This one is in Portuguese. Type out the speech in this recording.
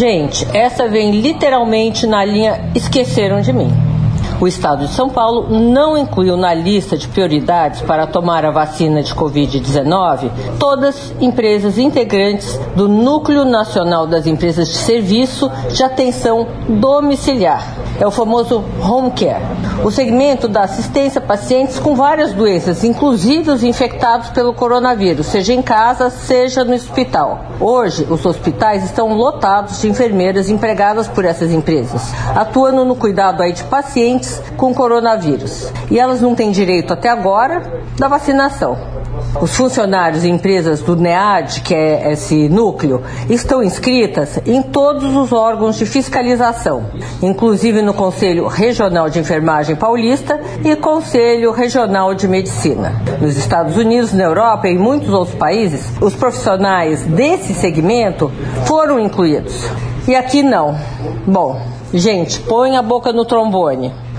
Gente, essa vem literalmente na linha Esqueceram de mim. O Estado de São Paulo não incluiu na lista de prioridades para tomar a vacina de Covid-19 todas empresas integrantes do Núcleo Nacional das Empresas de Serviço de Atenção Domiciliar. É o famoso Home Care. O segmento da assistência a pacientes com várias doenças, inclusive os infectados pelo coronavírus, seja em casa, seja no hospital. Hoje, os hospitais estão lotados de enfermeiras empregadas por essas empresas, atuando no cuidado aí de pacientes com coronavírus. E elas não têm direito até agora da vacinação. Os funcionários e empresas do NEAD, que é esse núcleo, estão inscritas em todos os órgãos de fiscalização, inclusive no Conselho Regional de Enfermagem Paulista e Conselho Regional de Medicina. Nos Estados Unidos, na Europa e em muitos outros países, os profissionais desse segmento foram incluídos. E aqui não. Bom, gente, põe a boca no trombone.